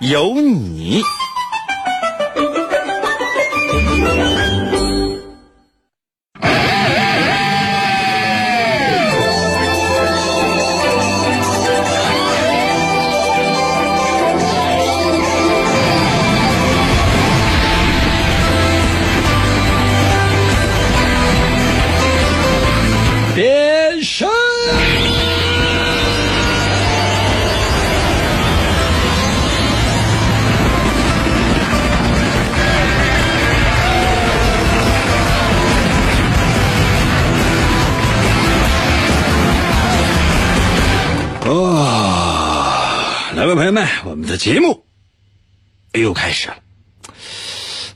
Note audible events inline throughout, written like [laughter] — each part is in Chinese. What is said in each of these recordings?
有你。又开始了。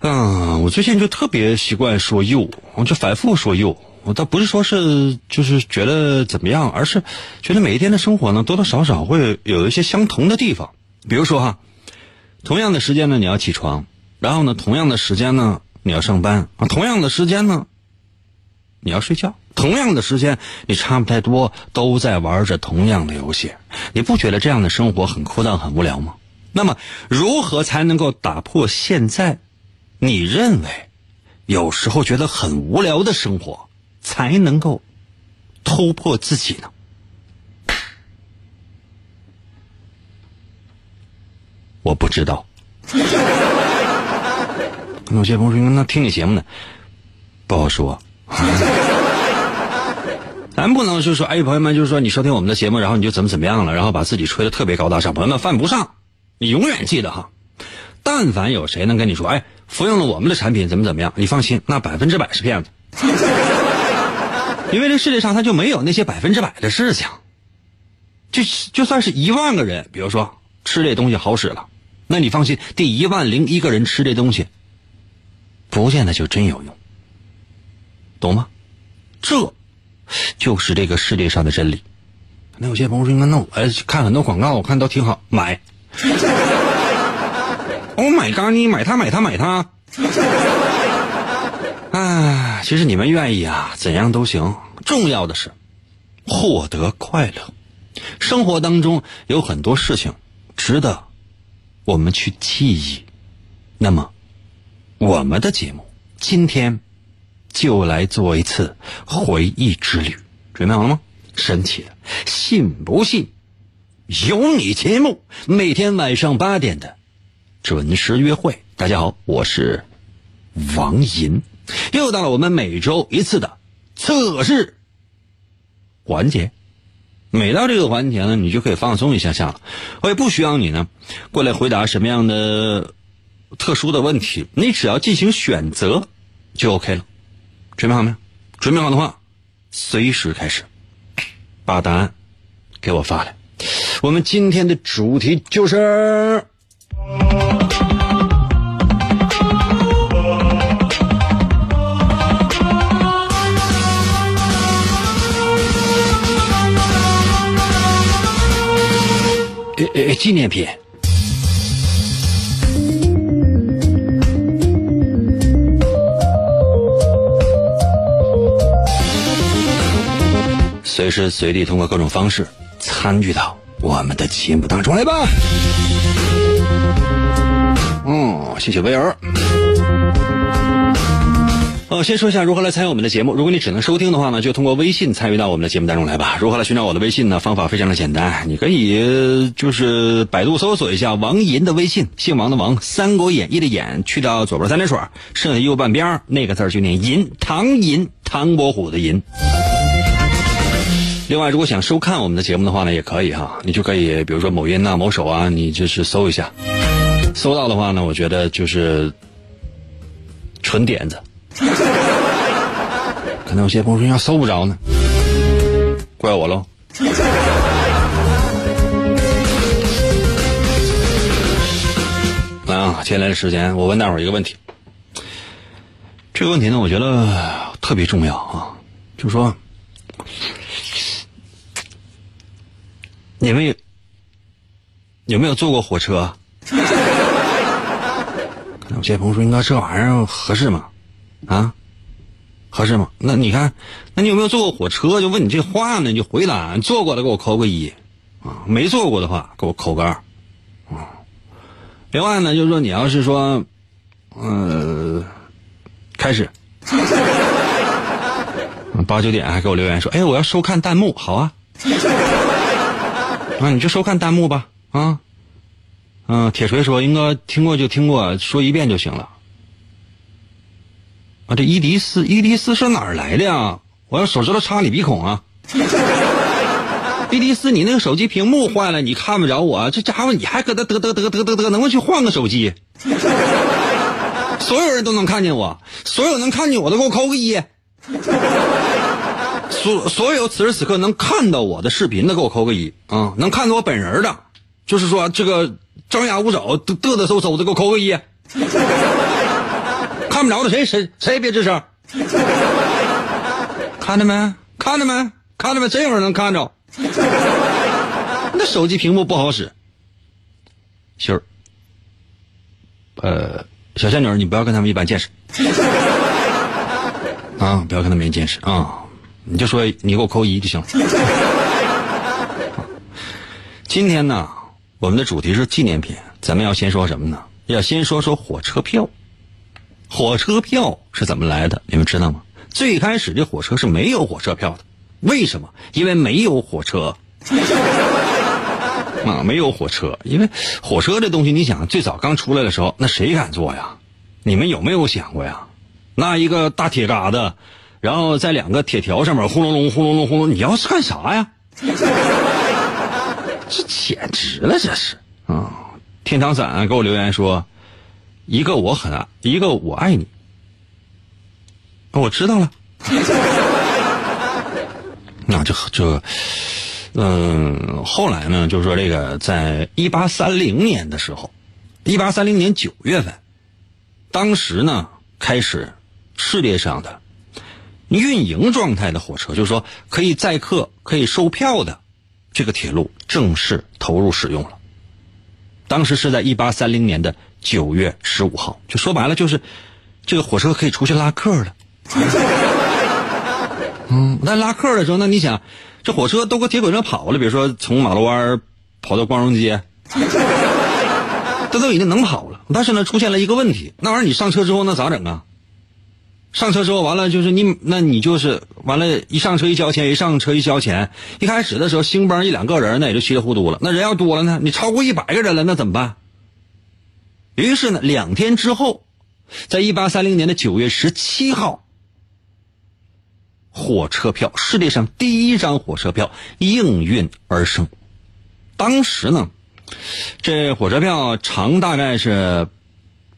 嗯，我最近就特别习惯说又，我就反复说又。我倒不是说是就是觉得怎么样，而是觉得每一天的生活呢，多多少少会有一些相同的地方。比如说哈，同样的时间呢，你要起床，然后呢，同样的时间呢，你要上班啊，同样的时间呢，你要睡觉，同样的时间，你差不太多都在玩着同样的游戏。你不觉得这样的生活很枯燥、很无聊吗？那么，如何才能够打破现在你认为有时候觉得很无聊的生活？才能够突破自己呢？我不知道。[laughs] 有些朋友说：“那听你节目呢？”不好说。[laughs] 咱不能就说，哎，朋友们，就是说你收听我们的节目，然后你就怎么怎么样了，然后把自己吹的特别高大上。朋友们犯不上，你永远记得哈。但凡有谁能跟你说，哎，服用了我们的产品怎么怎么样，你放心，那百分之百是骗子。因为这世界上他就没有那些百分之百的事情，就就算是一万个人，比如说吃这东西好使了，那你放心，第一万零一个人吃这东西，不见得就真有用，懂吗？这就是这个世界上的真理。那有些朋友说，那我看很多广告，我看都挺好，买。Oh my god！你买它，买它，买它。[laughs] 啊，其实你们愿意啊，怎样都行。重要的是获得快乐。生活当中有很多事情值得我们去记忆。那么，我们的节目今天就来做一次回忆之旅。准备好了吗？神奇的，信不信？有你节目每天晚上八点的准时约会。大家好，我是王银。又到了我们每周一次的测试环节，每到这个环节呢，你就可以放松一下下了。我也不需要你呢过来回答什么样的特殊的问题，你只要进行选择就 OK 了。准备好没有？准备好的话，随时开始把答案给我发来。我们今天的主题就是。呃，纪念品。随时随地通过各种方式参与到我们的节目当中来吧。嗯，谢谢威尔。呃，先说一下如何来参与我们的节目。如果你只能收听的话呢，就通过微信参与到我们的节目当中来吧。如何来寻找我的微信呢？方法非常的简单，你可以就是百度搜索一下王银的微信，姓王的王，《三国演义》的演，去掉左边三点水，剩下右半边那个字就念银，唐银，唐伯虎的银。另外，如果想收看我们的节目的话呢，也可以哈，你就可以比如说某音呐、某手啊，你就是搜一下，搜到的话呢，我觉得就是纯点子。[laughs] 可能有些朋友说要搜不着呢，怪我喽。来 [laughs] 啊，接下来的时间我问大伙一个问题。这个问题呢，我觉得特别重要啊，就是说，你们有有没有坐过火车？有些朋友说，应该这玩意儿合适吗？啊，合适吗？那你看，那你有没有坐过火车？就问你这话呢，你就回答。坐过的给我扣个一，啊，没坐过的话给我扣个二，啊。另外呢，就是说你要是说，呃，开始，[laughs] 八九点还给我留言说，哎，我要收看弹幕，好啊，[laughs] 啊，你就收看弹幕吧，啊。嗯，铁锤说应该听过就听过，说一遍就行了。啊，这伊迪斯，伊迪斯是哪儿来的呀？我用手指头插你鼻孔啊！[laughs] 伊迪斯，你那个手机屏幕坏了，你看不着我，这家伙你还搁那得得得得得得，能不能去换个手机？[laughs] 所有人都能看见我，所有能看见我的给我扣个一。所所有此时此刻能看到我的视频的给我扣个一啊！能看到我本人的，就是说这个。张牙舞爪，嘚嘚嗖嗖的，给我扣个一。[laughs] 看不着的谁谁谁别吱声。看着没？看着没？看着没？真有人能看着。[laughs] 那手机屏幕不好使。秀儿，呃，小仙女，你不要跟他们一般见识。[laughs] 啊，不要跟他们一般见识啊！你就说你给我扣一就行了。今天呢？我们的主题是纪念品，咱们要先说什么呢？要先说说火车票。火车票是怎么来的？你们知道吗？最开始这火车是没有火车票的，为什么？因为没有火车 [laughs] 啊，没有火车。因为火车这东西，你想，最早刚出来的时候，那谁敢坐呀？你们有没有想过呀？那一个大铁疙瘩，然后在两个铁条上面轰隆隆、轰隆隆、轰隆，你要是干啥呀？[laughs] 这简直了，这是啊！天堂伞给我留言说：“一个我很爱，一个我爱你。”我知道了。那这这，嗯，后来呢？就是说，这个在一八三零年的时候，一八三零年九月份，当时呢，开始世界上的运营状态的火车，就是说可以载客、可以售票的。这个铁路正式投入使用了，当时是在一八三零年的九月十五号，就说白了就是，这个火车可以出去拉客了。[laughs] 嗯，那拉客的时候，那你想，这火车都搁铁轨上跑了，比如说从马路湾跑到光荣街，[laughs] 这都已经能跑了。但是呢，出现了一个问题，那玩意儿你上车之后那咋整啊？上车之后完了就是你，那你就是完了，一上车一交钱，一上车一交钱。一开始的时候，兴邦一两个人那也就稀里糊涂了。那人要多了呢，你超过一百个人了，那怎么办？于是呢，两天之后，在一八三零年的九月十七号，火车票世界上第一张火车票应运而生。当时呢，这火车票长大概是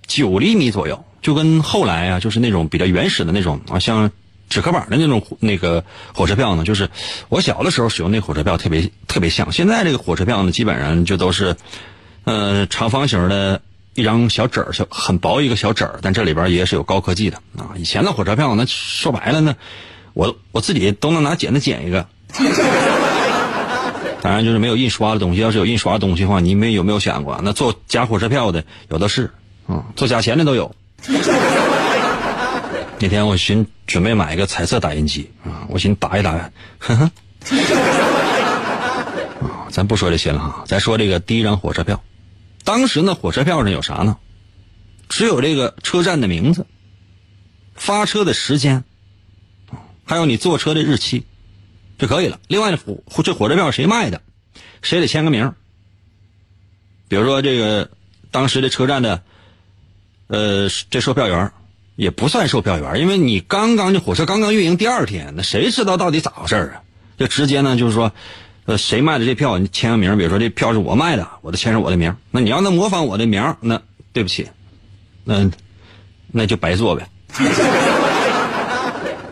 九厘米左右。就跟后来啊，就是那种比较原始的那种啊，像纸壳板的那种那个火车票呢，就是我小的时候使用那火车票特别特别像。现在这个火车票呢，基本上就都是，呃，长方形的一张小纸儿，小很薄一个小纸儿，但这里边也是有高科技的啊。以前的火车票，那说白了呢，我我自己都能拿剪子剪一个。当然就是没有印刷的东西，要是有印刷的东西的话，你们有没有想过？那做假火车票的有的是，嗯，做假钱的都有。[laughs] 那天我寻准备买一个彩色打印机啊，我寻打一打，呵呵。啊，咱不说这些了哈，咱说这个第一张火车票。当时呢，火车票上有啥呢？只有这个车站的名字、发车的时间，还有你坐车的日期就可以了。另外呢，火这火车票谁卖的，谁得签个名。比如说这个当时的车站的。呃，这售票员也不算售票员，因为你刚刚这火车刚刚运营第二天，那谁知道到底咋回事啊？就直接呢，就是说，呃，谁卖的这票，你签个名，比如说这票是我卖的，我得签上我的名。那你要能模仿我的名，那对不起，那那就白做呗。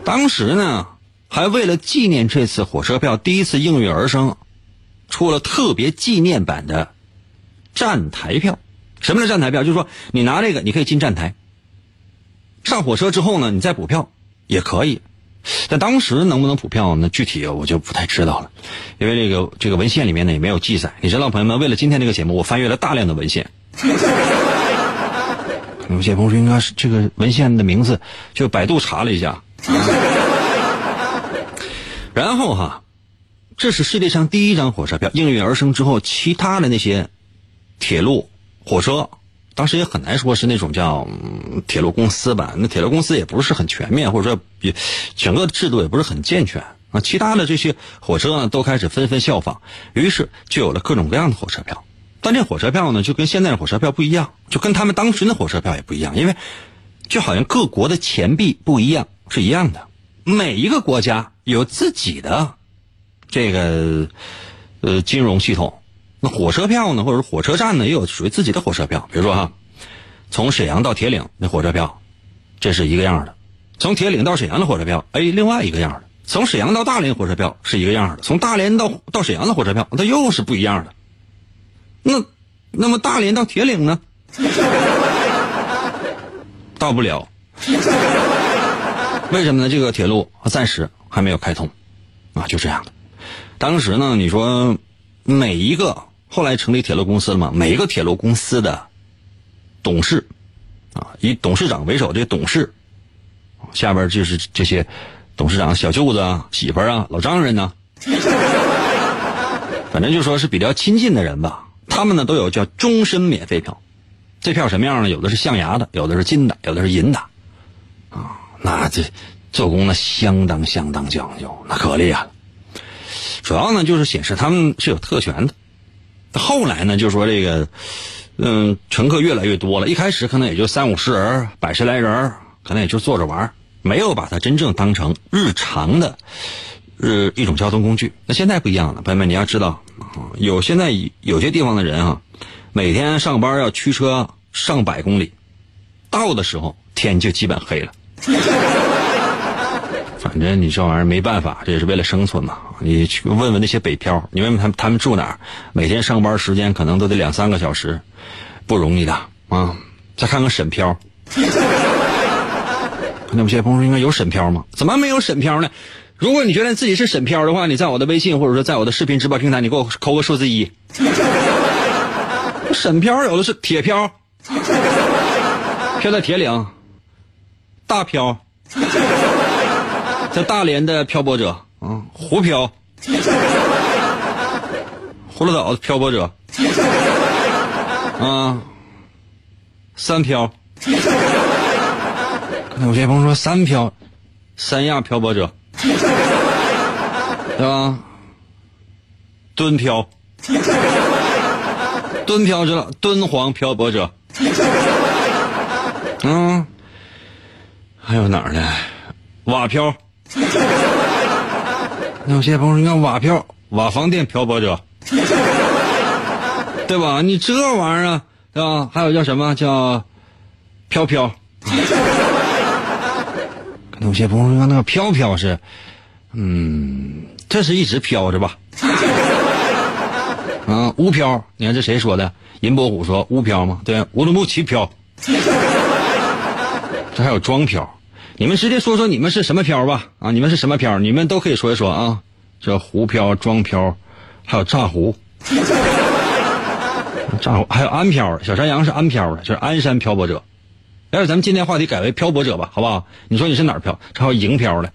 当时呢，还为了纪念这次火车票第一次应运而生，出了特别纪念版的站台票。什么是站台票？就是说你拿这个，你可以进站台。上火车之后呢，你再补票也可以。但当时能不能补票呢？具体我就不太知道了，因为这个这个文献里面呢也没有记载。你知道，朋友们，为了今天这个节目，我翻阅了大量的文献。[laughs] 有些朋友应该是这个文献的名字，就百度查了一下。然后哈，这是世界上第一张火车票应运而生之后，其他的那些铁路、火车，当时也很难说是那种叫铁路公司吧。那铁路公司也不是很全面，或者说也整个制度也不是很健全啊。其他的这些火车呢，都开始纷纷效仿，于是就有了各种各样的火车票。但这火车票呢，就跟现在的火车票不一样，就跟他们当时的火车票也不一样，因为就好像各国的钱币不一样是一样的。每一个国家有自己的这个呃金融系统，那火车票呢，或者是火车站呢，也有属于自己的火车票。比如说哈，从沈阳到铁岭那火车票，这是一个样的；从铁岭到沈阳的火车票，哎，另外一个样的；从沈阳到大连火车票是一个样的；从大连到到沈阳的火车票，它又是不一样的。那那么大连到铁岭呢？到不了。为什么呢？这个铁路暂时还没有开通，啊，就这样的。当时呢，你说每一个后来成立铁路公司了嘛？每一个铁路公司的董事，啊，以董事长为首，这些董事下边就是这些董事长小舅子啊、媳妇啊、老丈人呢，[laughs] 反正就说是比较亲近的人吧。他们呢都有叫终身免费票，这票什么样呢？有的是象牙的，有的是金的，有的是银的，啊。那这做工呢，相当相当讲究，那可厉害了。主要呢，就是显示他们是有特权的。后来呢，就说这个，嗯，乘客越来越多了。一开始可能也就三五十人，百十来人，可能也就坐着玩，没有把它真正当成日常的，呃，一种交通工具。那现在不一样了，朋友们，你要知道，有现在有些地方的人啊，每天上班要驱车上百公里，到的时候天就基本黑了。[laughs] 反正你这玩意儿没办法，这也是为了生存嘛。你去问问那些北漂，你问问他们他们住哪儿，每天上班时间可能都得两三个小时，不容易的啊。再看看沈漂，[laughs] 那有些朋友说应该有沈漂吗？怎么没有沈漂呢？如果你觉得自己是沈漂的话，你在我的微信或者说在我的视频直播平台，你给我扣个数字一。[laughs] 沈漂有的是铁漂，漂在铁岭。大漂，在大连的漂泊者，嗯，湖漂，葫芦岛漂泊者，啊，三漂，有些朋友说三漂，三亚漂泊者，对吧？敦漂，敦漂知道，敦煌漂泊者，嗯。还有哪儿呢？瓦漂，那有些朋友说你看瓦漂，瓦房店漂泊者，对吧？你这玩意儿，对吧？还有叫什么叫飘飘？有些朋友说那个飘飘是，嗯，这是一直飘着吧？啊，乌飘，你看这谁说的？银波虎说乌飘吗？对，乌鲁木齐飘。这还有装漂，你们直接说说你们是什么漂吧？啊，你们是什么漂？你们都可以说一说啊。这湖漂、装漂，还有炸湖，炸湖还有安漂。小山羊是安漂的，就是鞍山漂泊者。要是咱们今天话题改为漂泊者吧，好不好？你说你是哪儿漂？还有营漂的，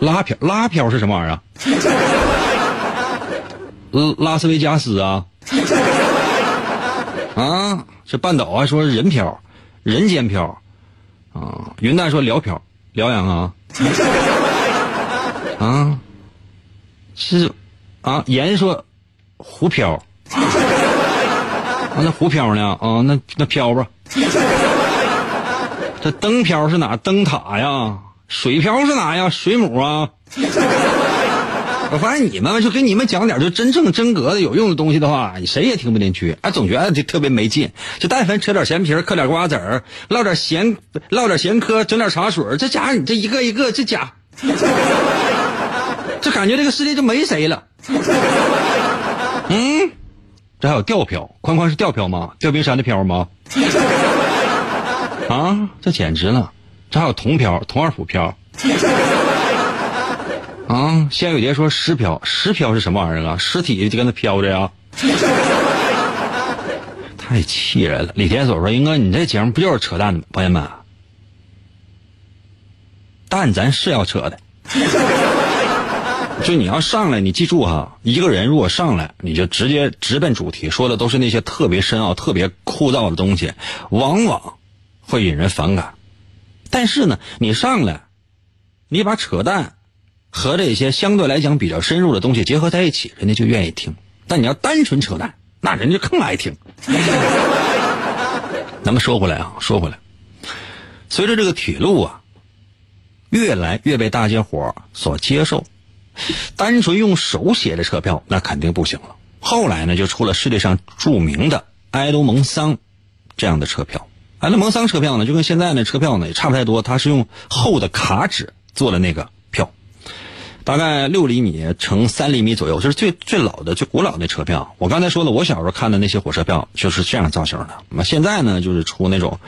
拉漂拉漂是什么玩意儿？拉拉斯维加斯啊？啊，这半岛还说人漂。人间漂，啊，云淡说辽漂，辽阳啊，啊，是，啊，盐说湖漂，啊，那湖漂呢？啊，那那漂吧。这灯漂是哪？灯塔呀？水漂是哪呀？水母啊？[laughs] 我发现你们就给你们讲点就真正真格的有用的东西的话，谁也听不进去。哎，总觉得就特别没劲。就但凡扯点闲皮嗑点瓜子儿，唠点闲唠点闲嗑，整点茶水这家伙你这一个一个这家，这感觉这个世界就没谁了。嗯，这还有吊漂，宽宽是吊漂吗？吊冰山的漂吗？[laughs] 啊，这简直了！这还有铜漂，铜二府票。啊，仙有蝶说尸漂，尸漂是什么玩意儿啊？尸体就跟那飘着呀。[laughs] 太气人了！李天锁说：“英哥，你这节目不就是扯淡吗？朋友们，但咱是要扯的。[laughs] 就你要上来，你记住哈，一个人如果上来，你就直接直奔主题，说的都是那些特别深奥、特别枯燥的东西，往往会引人反感。但是呢，你上来，你把扯淡和这些相对来讲比较深入的东西结合在一起，人家就愿意听。但你要单纯扯淡。”那人家更爱听。[laughs] 咱们说回来啊，说回来，随着这个铁路啊，越来越被大家伙所接受，单纯用手写的车票那肯定不行了。后来呢，就出了世界上著名的埃多蒙桑这样的车票。埃多蒙桑车票呢，就跟现在的车票呢也差不太多，它是用厚的卡纸做的那个。大概六厘米乘三厘米左右，就是最最老的、最古老的车票。我刚才说了，我小时候看的那些火车票就是这样造型的。那么现在呢，就是出那种，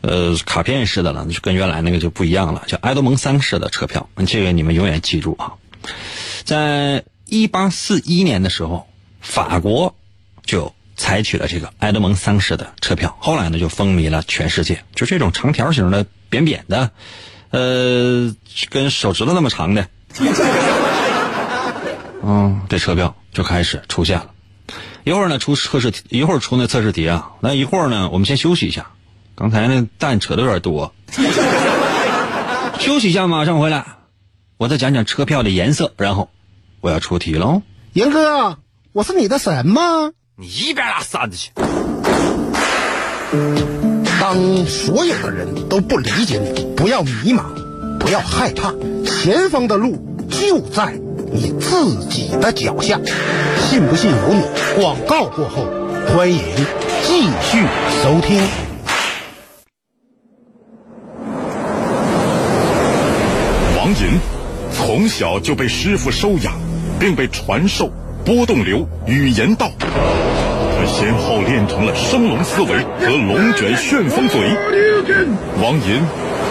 呃，卡片式的了，就跟原来那个就不一样了，叫埃德蒙桑式的车票。这个你们永远记住啊！在一八四一年的时候，法国就采取了这个埃德蒙桑式的车票，后来呢就风靡了全世界。就这种长条形的、扁扁的，呃，跟手指头那么长的。[laughs] 嗯，这车票就开始出现了。一会儿呢出测试题，一会儿出那测试题啊。那一会儿呢，我们先休息一下。刚才那蛋扯的有点多，[laughs] 休息一下，马上回来。我再讲讲车票的颜色，然后我要出题喽。严哥，我是你的神吗？你一边拉扇子去！当所有的人都不理解你，不要迷茫，不要害怕。前方的路就在你自己的脚下，信不信由你。广告过后，欢迎继续收听。王银从小就被师傅收养，并被传授波动流语言道，他先后练成了升龙思维和龙卷旋风嘴。王银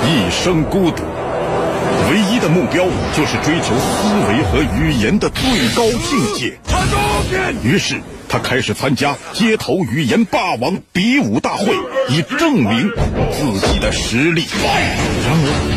一生孤独。唯一的目标就是追求思维和语言的最高境界。于是他开始参加街头语言霸王比武大会，以证明自己的实力。然而。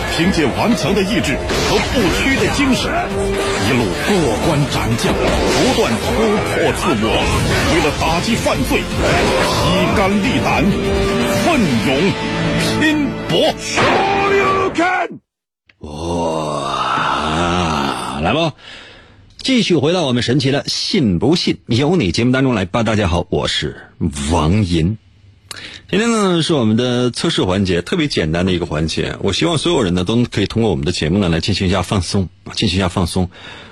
凭借顽强的意志和不屈的精神，一路过关斩将，不断突破自我。为了打击犯罪，披肝沥胆，奋勇拼搏。哇，来吧，继续回到我们神奇的“信不信由你”节目当中来吧。大家好，我是王银。今天呢是我们的测试环节，特别简单的一个环节。我希望所有人呢都可以通过我们的节目呢来进行一下放松，进行一下放松，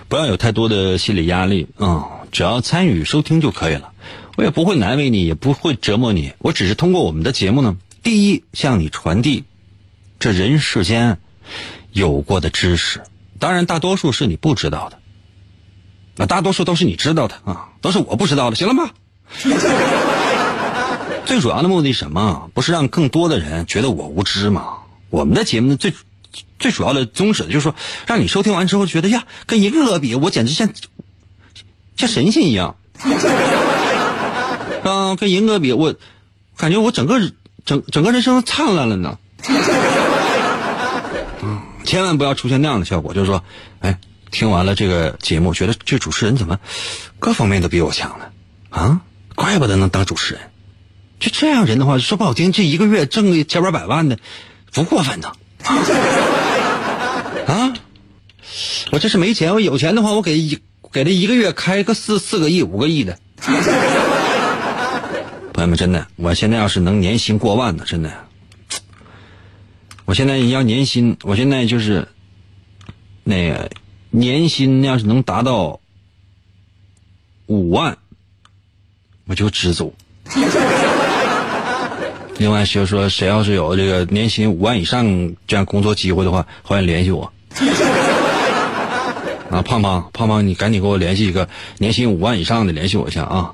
不要有太多的心理压力啊，只要参与收听就可以了。我也不会难为你，也不会折磨你，我只是通过我们的节目呢，第一向你传递这人世间有过的知识，当然大多数是你不知道的，那大多数都是你知道的啊，都是我不知道的，行了吗？[laughs] 最主要的目的什么？不是让更多的人觉得我无知吗？我们的节目的最最主要的宗旨就是说，让你收听完之后觉得呀，跟银哥比，我简直像像神仙一样。[laughs] 啊，跟银哥比，我感觉我整个整整个人生都灿烂了呢。千万不要出现那样的效果，就是说，哎，听完了这个节目，觉得这主持人怎么各方面都比我强呢？啊，怪不得能当主持人。就这样人的话，说不好听，这一个月挣个千八百万的，不过分的。啊！我这是没钱，我有钱的话，我给一给他一个月开个四四个亿、五个亿的。朋友们，真的，我现在要是能年薪过万的，真的，我现在要年薪，我现在就是那个年薪要是能达到五万，我就知足。另外，就说谁要是有这个年薪五万以上这样工作机会的话，欢迎联系我。[laughs] 啊，胖胖，胖胖，你赶紧给我联系一个年薪五万以上的，联系我一下啊！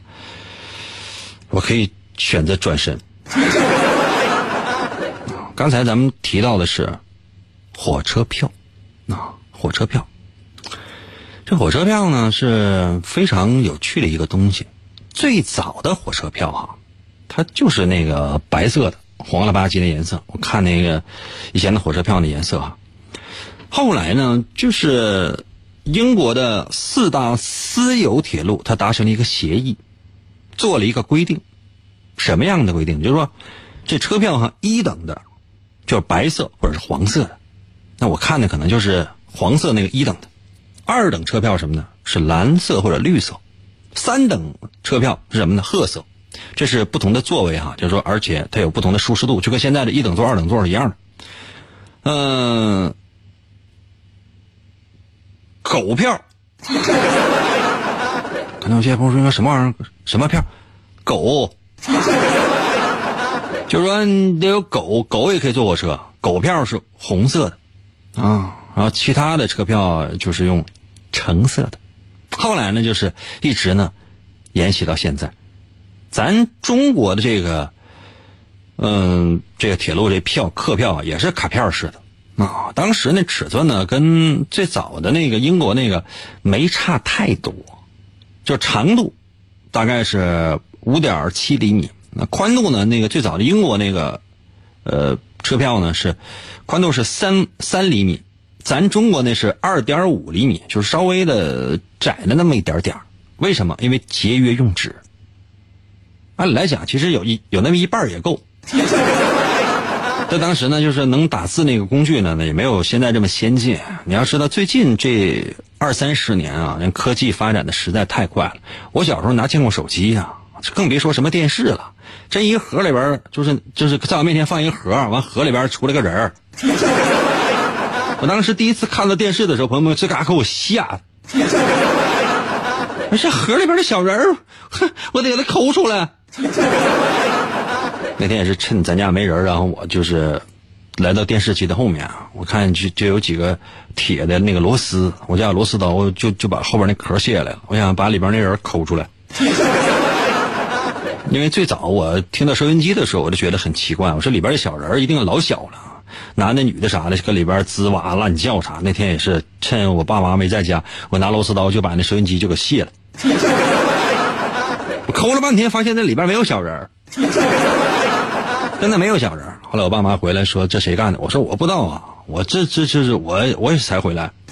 我可以选择转身。[laughs] 刚才咱们提到的是火车票，啊，火车票。这火车票呢是非常有趣的一个东西。最早的火车票哈，它就是那个白色的，黄了吧唧的颜色。我看那个以前的火车票的颜色哈。后来呢，就是英国的四大私有铁路，它达成了一个协议，做了一个规定。什么样的规定？就是说，这车票哈，一等的，就是白色或者是黄色的。那我看的可能就是黄色那个一等的。二等车票什么呢？是蓝色或者绿色。三等车票是什么呢？褐色。这是不同的座位哈，就是说，而且它有不同的舒适度，就跟现在的一等座、二等座是一样的。嗯，狗票。[laughs] 可能有些朋友说什么玩意儿？什么票？狗。就是说你得有狗，狗也可以坐火车。狗票是红色的，啊，然后其他的车票就是用橙色的。后来呢，就是一直呢沿袭到现在。咱中国的这个，嗯，这个铁路这票客票也是卡片式的啊。当时那尺寸呢，跟最早的那个英国那个没差太多，就长度大概是五点七厘米，那宽度呢，那个最早的英国那个呃车票呢是宽度是三三厘米。咱中国那是二点五厘米，就是稍微的窄了那么一点点为什么？因为节约用纸。按理来讲，其实有一有那么一半也够。[laughs] 在当时呢，就是能打字那个工具呢，也没有现在这么先进。你要知道，最近这二三十年啊，人科技发展的实在太快了。我小时候拿见过手机呀？更别说什么电视了。这一个盒里边，就是就是在我面前放一个盒，完盒里边出来个人儿。[laughs] 我当时第一次看到电视的时候，朋友们这嘎给我吓的。[laughs] 这盒里边的小人儿，我得给他抠出来。[laughs] 那天也是趁咱家没人，然后我就是来到电视机的后面，我看就就有几个铁的那个螺丝，我家有螺丝刀，就就把后边那壳卸下来了，我想把里边那人抠出来。[laughs] 因为最早我听到收音机的时候，我就觉得很奇怪，我说里边的小人一定老小了。男的、女的啥的，搁里边吱哇乱叫啥。那天也是趁我爸妈没在家，我拿螺丝刀就把那收音机就给卸了。我抠了半天，发现那里边没有小人儿 [laughs] 真的没有小人儿后来我爸妈回来说：“这谁干的？”我说：“我不知道啊，我这这这是我我也才回来。[laughs] ”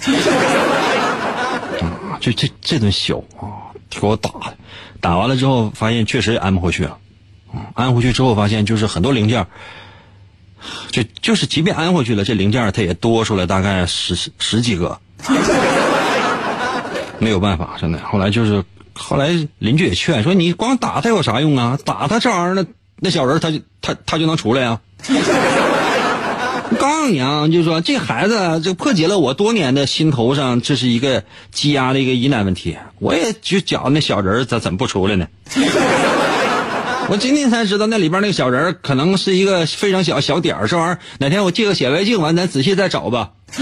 啊，这这这顿削啊，给我打的，打完了之后发现确实安不回去了。安回去之后发现就是很多零件。就就是即便安回去了，这零件它也多出来大概十十几个，[laughs] 没有办法，真的。后来就是后来邻居也劝说，你光打他有啥用啊？打他这玩意儿，那那小人他就他他就能出来呀。[laughs] 告诉你啊，就说这孩子就破解了我多年的心头上，这是一个积压的一个疑难问题。我也就觉那小人咋怎么不出来呢？[laughs] 我今天才知道那里边那个小人可能是一个非常小小点儿，这玩意儿哪天我借个显微镜完，咱仔细再找吧。[laughs]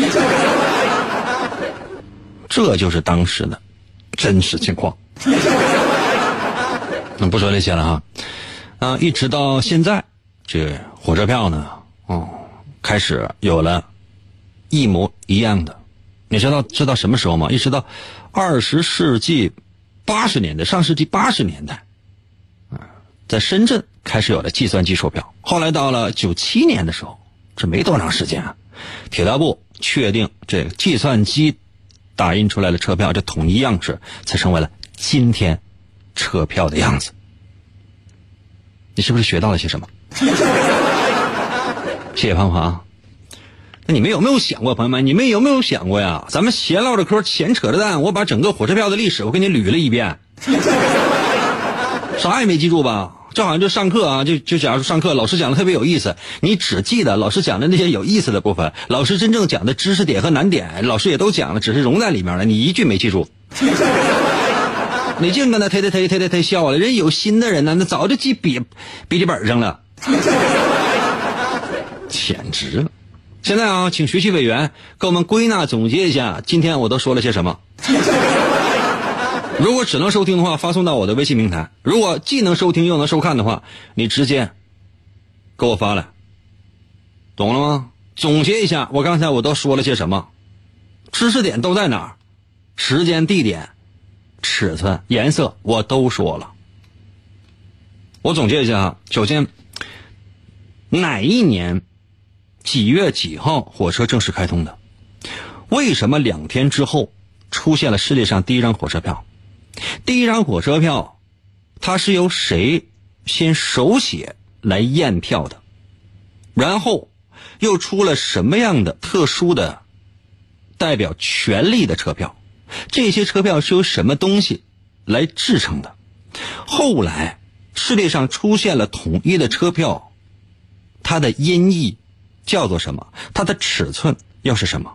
这就是当时的真实情况。[laughs] 那不说这些了哈，啊，一直到现在，这火车票呢，哦，开始有了一模一样的。你知道知道什么时候吗？一直到二十世纪八十年代，上世纪八十年代。在深圳开始有了计算机售票，后来到了九七年的时候，这没多长时间啊，铁道部确定这个计算机打印出来的车票这统一样式，才成为了今天车票的样子。你是不是学到了些什么？[laughs] 谢谢胖胖。那你们有没有想过，朋友们，你们有没有想过呀？咱们闲唠着嗑，闲扯着淡，我把整个火车票的历史我给你捋了一遍，[laughs] 啥也没记住吧？这好像就上课啊，就就假如说上课老师讲的特别有意思，你只记得老师讲的那些有意思的部分，老师真正讲的知识点和难点，老师也都讲了，只是融在里面了，你一句没记住。你净跟他推推推推推推笑了，人有心的人呢，那早就记笔笔记本上了，简直了！现在啊，请学习委员给我们归纳总结一下，今天我都说了些什么。如果只能收听的话，发送到我的微信平台；如果既能收听又能收看的话，你直接给我发来，懂了吗？总结一下，我刚才我都说了些什么，知识点都在哪儿，时间、地点、尺寸、颜色我都说了。我总结一下啊，首先，哪一年几月几号火车正式开通的？为什么两天之后出现了世界上第一张火车票？第一张火车票，它是由谁先手写来验票的？然后又出了什么样的特殊的代表权利的车票？这些车票是由什么东西来制成的？后来世界上出现了统一的车票，它的音译叫做什么？它的尺寸又是什么？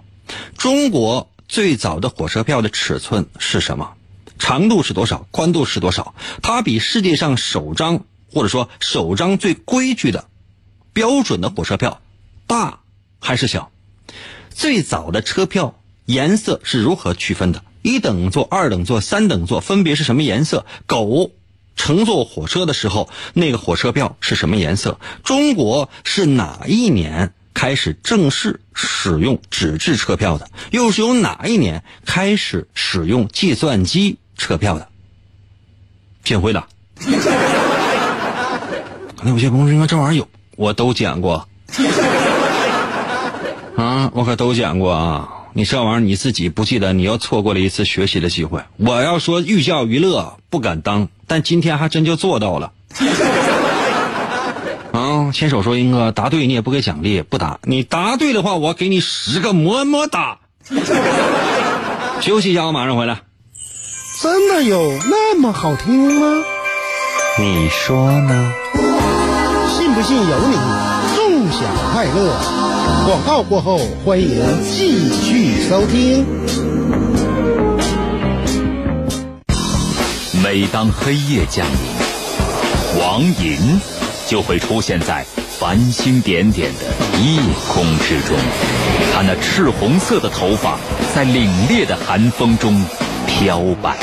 中国最早的火车票的尺寸是什么？长度是多少？宽度是多少？它比世界上首张或者说首张最规矩的标准的火车票大还是小？最早的车票颜色是如何区分的？一等座、二等座、三等座分别是什么颜色？狗乘坐火车的时候，那个火车票是什么颜色？中国是哪一年开始正式使用纸质车票的？又是由哪一年开始使用计算机？车票的，请回答。[laughs] 可能有些朋友：“应该这玩意儿有，我都讲过。”啊，我可都讲过啊！你这玩意儿你自己不记得，你又错过了一次学习的机会。我要说寓教于乐，不敢当，但今天还真就做到了。啊，牵手说：“英哥答对，你也不给奖励，不答。你答对的话，我给你十个么么哒。”休息一下，我马上回来。真的有那么好听吗？你说呢？信不信由你。纵享快乐。广告过后，欢迎继续收听。每当黑夜降临，王银就会出现在繁星点点的夜空之中。他那赤红色的头发在凛冽的寒风中。飘摆，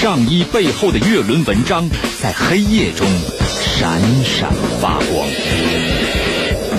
上衣背后的月轮纹章在黑夜中闪闪发光。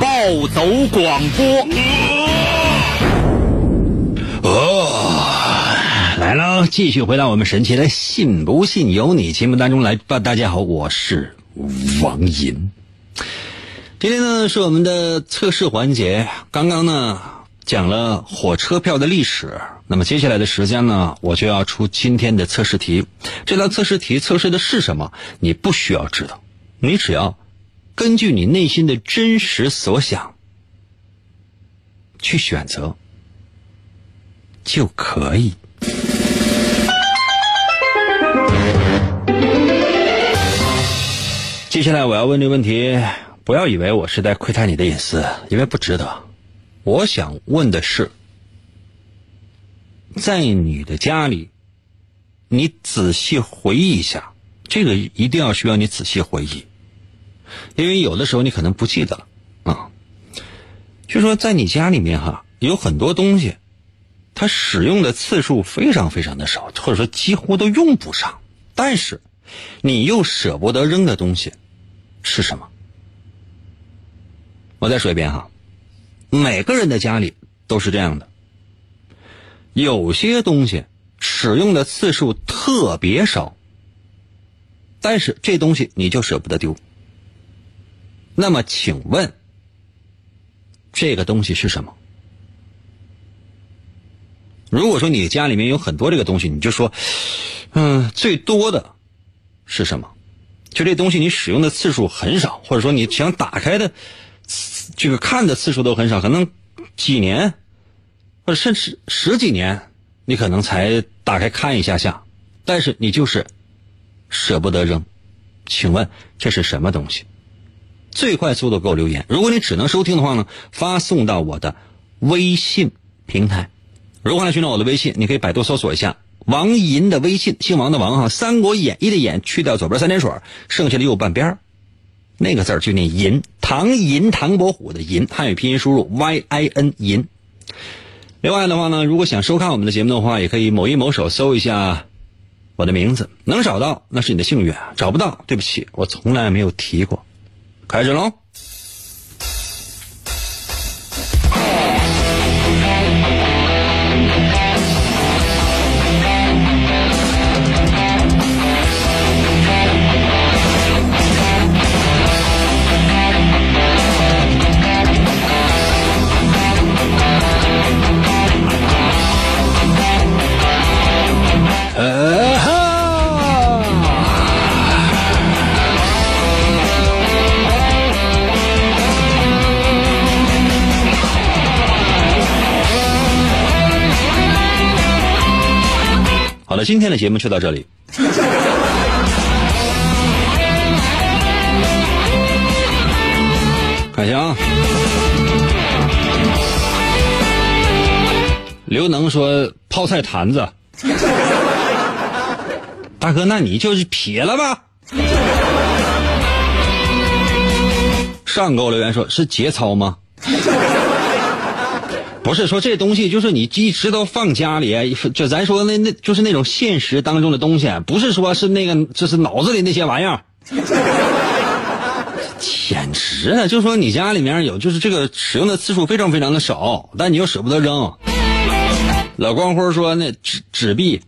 暴走广播。哦，来了，继续回到我们神奇的“信不信由你”节目当中来吧。大家好，我是王银。今天呢是我们的测试环节，刚刚呢讲了火车票的历史。那么接下来的时间呢，我就要出今天的测试题。这道测试题测试的是什么？你不需要知道，你只要根据你内心的真实所想去选择就可以。接下来我要问这个问题，不要以为我是在窥探你的隐私，因为不值得。我想问的是。在你的家里，你仔细回忆一下，这个一定要需要你仔细回忆，因为有的时候你可能不记得了啊。就说在你家里面哈，有很多东西，它使用的次数非常非常的少，或者说几乎都用不上，但是你又舍不得扔的东西是什么？我再说一遍哈，每个人的家里都是这样的。有些东西使用的次数特别少，但是这东西你就舍不得丢。那么，请问这个东西是什么？如果说你家里面有很多这个东西，你就说，嗯，最多的是什么？就这东西你使用的次数很少，或者说你想打开的这个看的次数都很少，可能几年或者甚至十几年，你可能才打开看一下下，但是你就是舍不得扔。请问这是什么东西？最快速度给我留言。如果你只能收听的话呢，发送到我的微信平台。如何来寻找我的微信？你可以百度搜索一下王银的微信，姓王的王哈，《三国演义》的演，去掉左边三点水，剩下的右半边那个字就念银，唐银唐伯虎的银，汉语拼音输入 y i n 银。另外的话呢，如果想收看我们的节目的话，也可以某一某手搜一下我的名字，能找到那是你的幸运啊，找不到对不起，我从来没有提过。开始喽。好了，今天的节目就到这里。看一下啊，刘能说泡菜坛子，大哥，那你就是撇了吧。上给我留言说是节操吗？不是说这东西就是你一直都放家里，就咱说那那就是那种现实当中的东西，不是说是那个就是脑子里那些玩意儿。简直了！就说你家里面有就是这个使用的次数非常非常的少，但你又舍不得扔。老光辉说那纸纸币，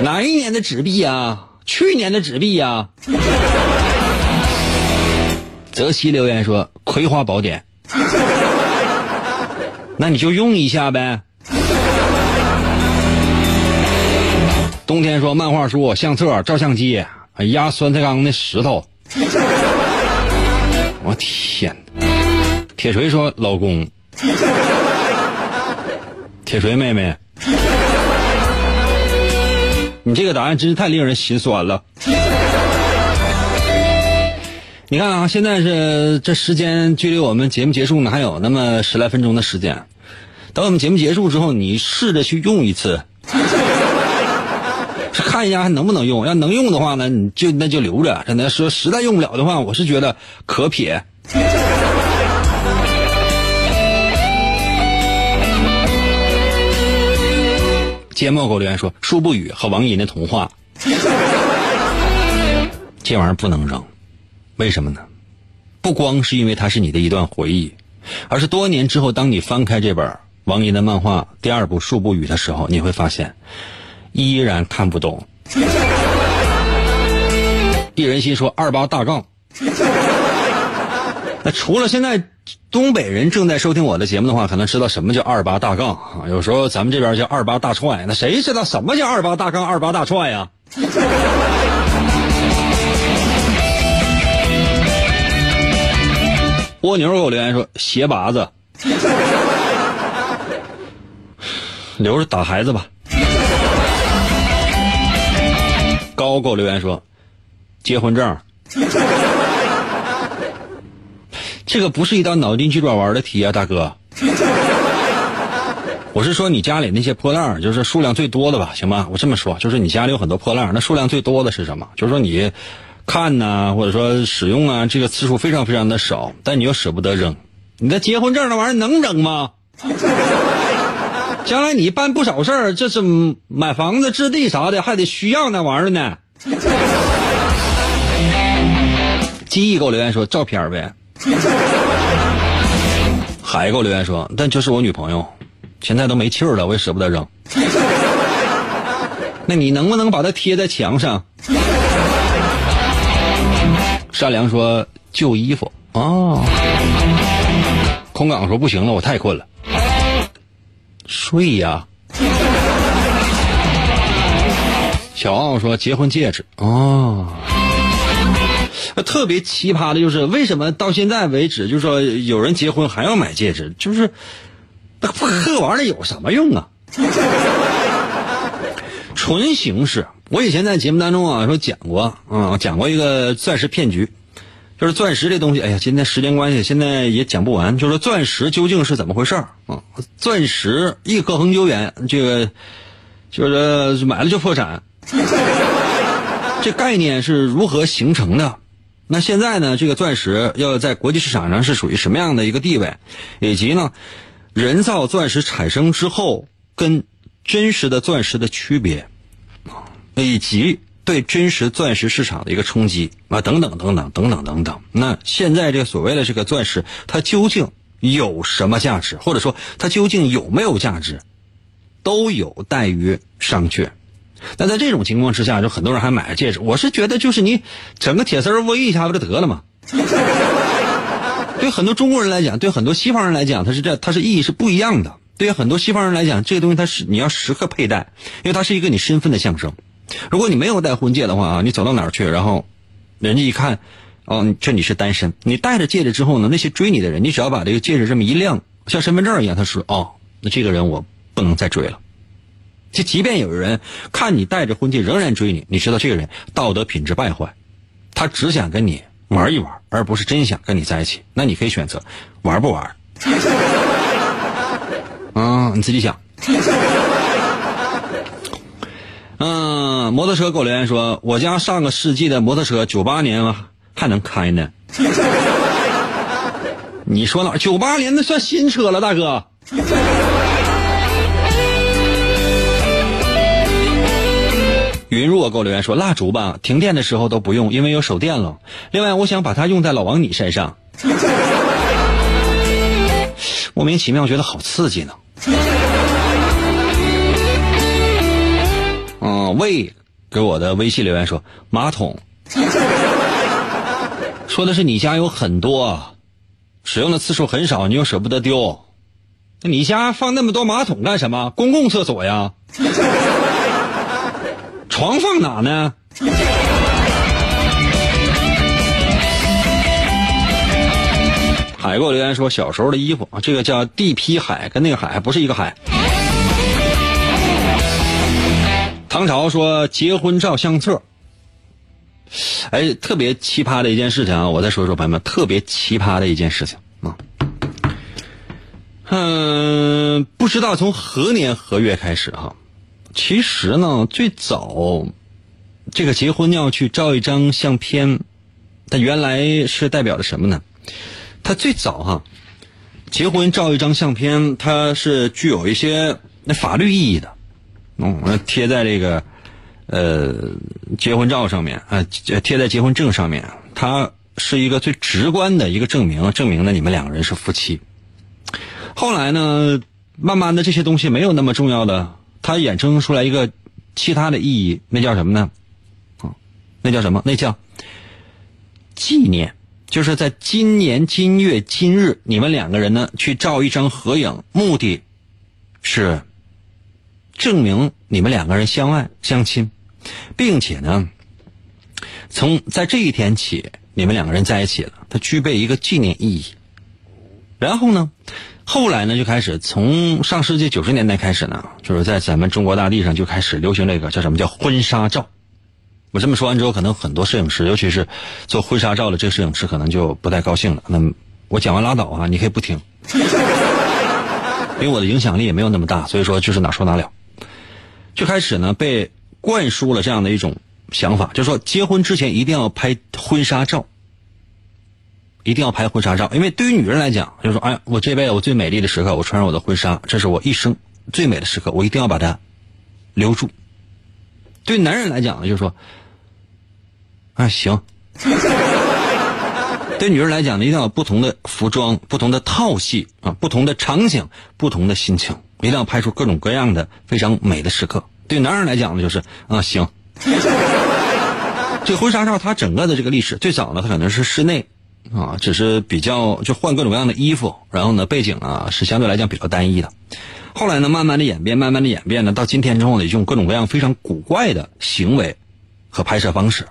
哪一年的纸币啊？去年的纸币呀？泽西留言说《葵花宝典》。那你就用一下呗。冬天说漫画书、相册、照相机，压酸菜缸的石头。我天！铁锤说老公，铁锤妹妹，你这个答案真是太令人心酸了。你看啊，现在是这时间距离我们节目结束呢还有那么十来分钟的时间。等我们节目结束之后，你试着去用一次，看一下还能不能用。要能用的话呢，你就那就留着。真的说实在用不了的话，我是觉得可撇。芥末给我留言说：“树不语和王银的童话，这玩意儿不能扔。为什么呢？不光是因为它是你的一段回忆，而是多年之后，当你翻开这本王姨的漫画第二部《树不语》的时候，你会发现依然看不懂。[laughs] 一人心说二八大杠。那除了现在东北人正在收听我的节目的话，可能知道什么叫二八大杠啊。有时候咱们这边叫二八大踹，那谁知道什么叫二八大杠、二八大踹呀？[laughs] 蜗牛给我留言说鞋拔子，留着打孩子吧。高给我留言说结婚证。这个不是一道脑筋急转弯的题啊，大哥。我是说你家里那些破烂就是数量最多的吧？行吧，我这么说，就是你家里有很多破烂那数量最多的是什么？就是说你看呐，或者说使用啊，这个次数非常非常的少，但你又舍不得扔。你的结婚证那玩意儿能扔吗？[laughs] 将来你办不少事儿，这是买房子、置地啥的，还得需要那玩意儿呢。[laughs] 记忆给我留言说照片呗。[laughs] 海给我留言说，但就是我女朋友，现在都没气儿了，我也舍不得扔。那你能不能把它贴在墙上？善良说旧衣服哦。空港说不行了，我太困了，睡呀。小奥说结婚戒指哦。特别奇葩的就是为什么到现在为止，就是说有人结婚还要买戒指，就是那破玩意儿有什么用啊？[laughs] 纯形式。我以前在节目当中啊说讲过啊，讲过一个钻石骗局，就是钻石这东西，哎呀，今天时间关系，现在也讲不完。就是钻石究竟是怎么回事儿啊？钻石一颗恒久远，这个就是买了就破产，这概念是如何形成的？那现在呢？这个钻石要在国际市场上是属于什么样的一个地位？以及呢，人造钻石产生之后跟真实的钻石的区别，以及对真实钻石市场的一个冲击啊，等等等等等等等等。那现在这个所谓的这个钻石，它究竟有什么价值？或者说它究竟有没有价值？都有待于商榷。那在这种情况之下，就很多人还买了戒指。我是觉得，就是你整个铁丝围一下不就得了吗？[laughs] 对很多中国人来讲，对很多西方人来讲，它是这，它是意义是不一样的。对于很多西方人来讲，这个东西它是你要时刻佩戴，因为它是一个你身份的象征。如果你没有戴婚戒的话啊，你走到哪儿去，然后人家一看，哦，这你是单身。你戴着戒指之后呢，那些追你的人，你只要把这个戒指这么一亮，像身份证一样，他说，哦，[laughs] 那这个人我不能再追了。就即便有人看你戴着婚戒仍然追你，你知道这个人道德品质败坏，他只想跟你玩一玩，而不是真想跟你在一起。那你可以选择玩不玩？啊，你自己想。[laughs] 嗯，摩托车给我留言说，我家上个世纪的摩托车，九八年啊还能开呢。[laughs] 你说哪？九八年那算新车了，大哥。云若给我留言说：“蜡烛吧，停电的时候都不用，因为有手电了。另外，我想把它用在老王你身上，[laughs] 莫名其妙觉得好刺激呢。”嗯，魏给我的微信留言说：“马桶，说的是你家有很多，使用的次数很少，你又舍不得丢。那你家放那么多马桶干什么？公共厕所呀？”床放哪呢？海给我留言说小时候的衣服啊，这个叫地皮海，跟那个海不是一个海。唐朝说结婚照相册，哎，特别奇葩的一件事情啊！我再说说朋友们，特别奇葩的一件事情啊。嗯，不知道从何年何月开始哈。其实呢，最早这个结婚要去照一张相片，它原来是代表着什么呢？它最早哈，结婚照一张相片，它是具有一些那法律意义的，嗯，贴在这个呃结婚照上面啊，贴在结婚证上面，它是一个最直观的一个证明，证明了你们两个人是夫妻。后来呢，慢慢的这些东西没有那么重要的。它衍生出来一个其他的意义，那叫什么呢？啊，那叫什么？那叫纪念。就是在今年今月今日，你们两个人呢去照一张合影，目的是证明你们两个人相爱相亲，并且呢，从在这一天起，你们两个人在一起了，它具备一个纪念意义。然后呢？后来呢，就开始从上世纪九十年代开始呢，就是在咱们中国大地上就开始流行这个叫什么叫婚纱照。我这么说完之后，可能很多摄影师，尤其是做婚纱照的这个摄影师，可能就不太高兴了。那我讲完拉倒啊，你可以不听，[laughs] 因为我的影响力也没有那么大，所以说就是哪说哪了。就开始呢被灌输了这样的一种想法，就是说结婚之前一定要拍婚纱照。一定要拍婚纱照，因为对于女人来讲，就是说，哎呀，我这辈子我最美丽的时刻，我穿上我的婚纱，这是我一生最美的时刻，我一定要把它留住。对男人来讲呢，就是说，啊，行。对女人来讲呢，一定要有不同的服装、不同的套系啊，不同的场景、不同的心情，一定要拍出各种各样的非常美的时刻。对男人来讲呢，就是啊行。这婚纱照它整个的这个历史，最早呢它可能是室内，啊，只是比较就换各种各样的衣服，然后呢背景啊是相对来讲比较单一的。后来呢慢慢的演变，慢慢的演变呢，到今天之后呢，用各种各样非常古怪的行为和拍摄方式，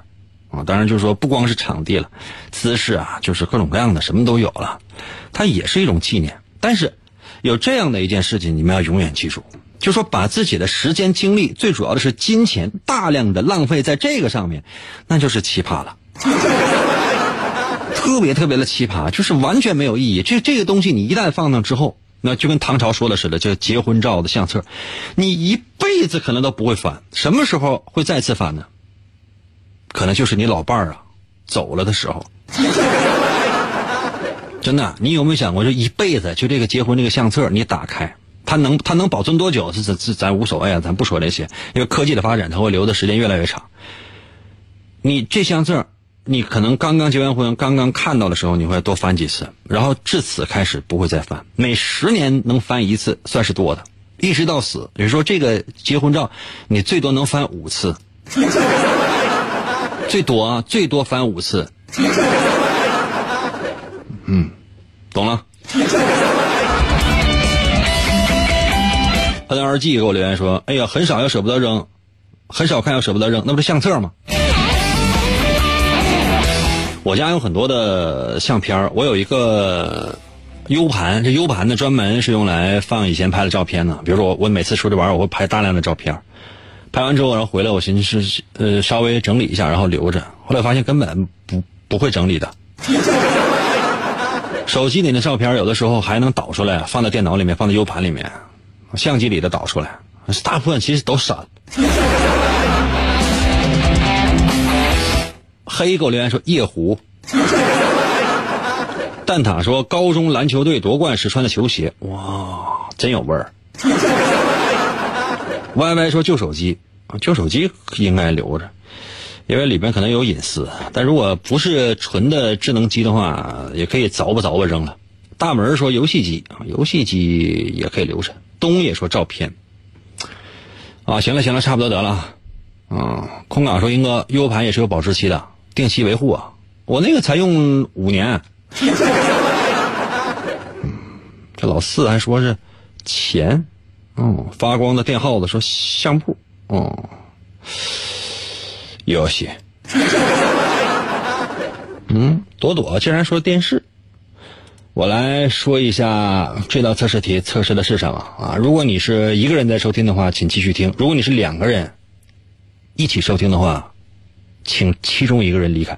啊，当然就是说不光是场地了，姿势啊，就是各种各样的什么都有了，它也是一种纪念。但是有这样的一件事情，你们要永远记住。就说把自己的时间精力，最主要的是金钱，大量的浪费在这个上面，那就是奇葩了，特别特别的奇葩，就是完全没有意义。这这个东西你一旦放那之后，那就跟唐朝说的似的，这结婚照的相册，你一辈子可能都不会翻。什么时候会再次翻呢？可能就是你老伴儿啊走了的时候。真的，你有没有想过，就一辈子就这个结婚这个相册，你打开？它能它能保存多久？是是是，咱无所谓啊，咱不说这些，因为科技的发展，它会留的时间越来越长。你这相册，你可能刚刚结完婚，刚刚看到的时候，你会多翻几次，然后至此开始不会再翻。每十年能翻一次算是多的，一直到死。比如说这个结婚照，你最多能翻五次，[laughs] 最多啊，最多翻五次。嗯，懂了。他的二 G 给我留言说：“哎呀，很少要舍不得扔，很少看要舍不得扔，那不是相册吗？我家有很多的相片我有一个 U 盘，这 U 盘呢专门是用来放以前拍的照片的。比如说我我每次出去玩，我会拍大量的照片，拍完之后然后回来，我寻思是呃稍微整理一下，然后留着。后来发现根本不不会整理的。手机里的照片有的时候还能导出来，放在电脑里面，放在 U 盘里面。”相机里的导出来，大部分其实都删。黑狗留言说夜壶。蛋挞说高中篮球队夺冠时穿的球鞋，哇，真有味儿。歪歪说旧手机，旧手机应该留着，因为里边可能有隐私。但如果不是纯的智能机的话，也可以凿吧凿吧扔了。大门说游戏机，游戏机也可以留着。东也说照片，啊，行了行了，差不多得了，啊，空港说英哥 U 盘也是有保质期的，定期维护啊，我那个才用五年，这老四还说是钱，哦，发光的电耗子说相簿，哦，游戏，[laughs] 嗯，朵朵竟然说电视。我来说一下这道测试题测试的是什么啊？如果你是一个人在收听的话，请继续听；如果你是两个人一起收听的话，请其中一个人离开。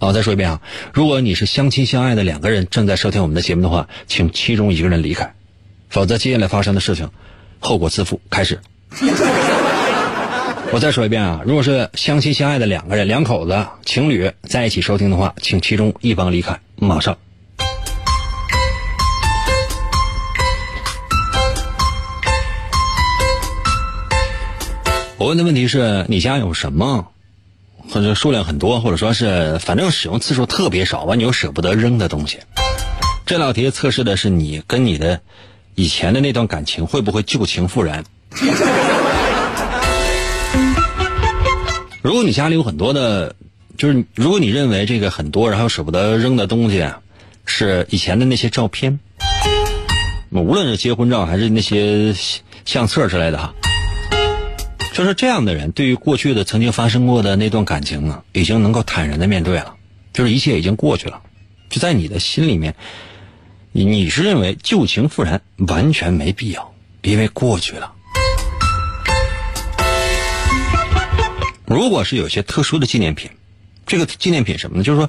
好，再说一遍啊！如果你是相亲相爱的两个人正在收听我们的节目的话，请其中一个人离开，否则接下来发生的事情后果自负。开始。我再说一遍啊！如果是相亲相爱的两个人，两口子情侣在一起收听的话，请其中一方离开，马上。我问的问题是你家有什么，或者数量很多，或者说是反正使用次数特别少，完你又舍不得扔的东西。这道题测试的是你跟你的以前的那段感情会不会旧情复燃。[laughs] 如果你家里有很多的，就是如果你认为这个很多，然后舍不得扔的东西是以前的那些照片，无论是结婚照还是那些相册之类的哈。就是这样的人，对于过去的曾经发生过的那段感情啊，已经能够坦然的面对了，就是一切已经过去了。就在你的心里面，你你是认为旧情复燃完全没必要，因为过去了。如果是有些特殊的纪念品，这个纪念品什么呢？就是说，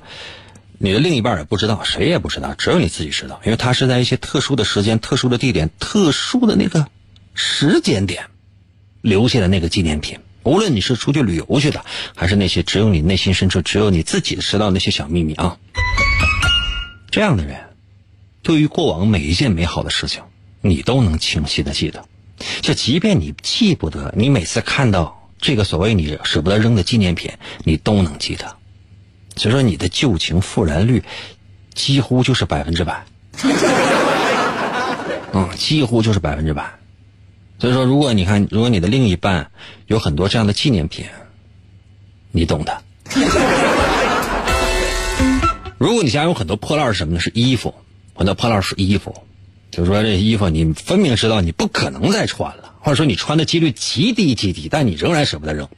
你的另一半也不知道，谁也不知道，只有你自己知道，因为它是在一些特殊的时间、特殊的地点、特殊的那个时间点。留下的那个纪念品，无论你是出去旅游去的，还是那些只有你内心深处只有你自己知道那些小秘密啊，这样的人，对于过往每一件美好的事情，你都能清晰的记得。就即便你记不得，你每次看到这个所谓你舍不得扔的纪念品，你都能记得。所以说，你的旧情复燃率几乎就是百分之百，[laughs] 嗯，几乎就是百分之百。所以说，如果你看，如果你的另一半有很多这样的纪念品，你懂的。[laughs] 如果你家有很多破烂是什么的？是衣服，很多破烂是衣服。就是说，这衣服你分明知道你不可能再穿了，或者说你穿的几率极低极低，但你仍然舍不得扔。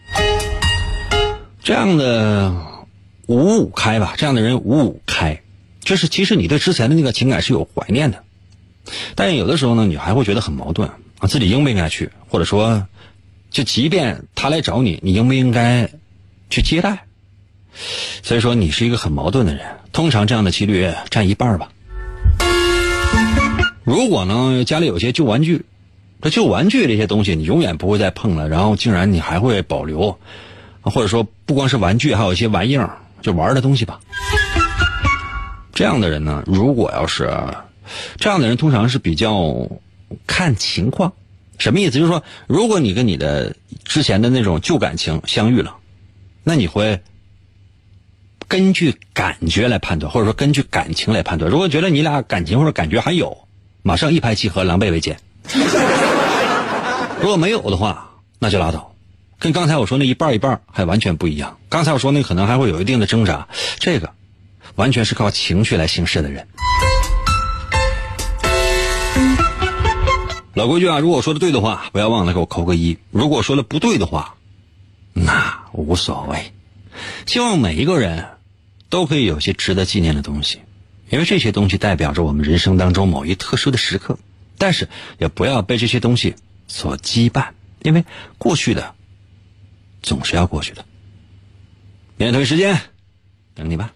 这样的五五开吧，这样的人五五开，就是其实你对之前的那个情感是有怀念的，但有的时候呢，你还会觉得很矛盾啊，自己应不应该去，或者说，就即便他来找你，你应不应该去接待？所以说，你是一个很矛盾的人。通常这样的几率占一半吧。如果呢，家里有些旧玩具，这旧玩具这些东西你永远不会再碰了，然后竟然你还会保留，或者说不光是玩具，还有一些玩意儿，就玩的东西吧。这样的人呢，如果要是这样的人，通常是比较看情况。什么意思？就是说，如果你跟你的之前的那种旧感情相遇了，那你会根据感觉来判断，或者说根据感情来判断。如果觉得你俩感情或者感觉还有，马上一拍即合，狼狈为奸。如果没有的话，那就拉倒，跟刚才我说那一半一半还完全不一样。刚才我说那可能还会有一定的挣扎，这个完全是靠情绪来行事的人。老规矩啊，如果说的对的话，不要忘了给我扣个一；如果说的不对的话，那无所谓。希望每一个人都可以有些值得纪念的东西。因为这些东西代表着我们人生当中某一特殊的时刻，但是也不要被这些东西所羁绊，因为过去的总是要过去的。明天同一时间等你吧。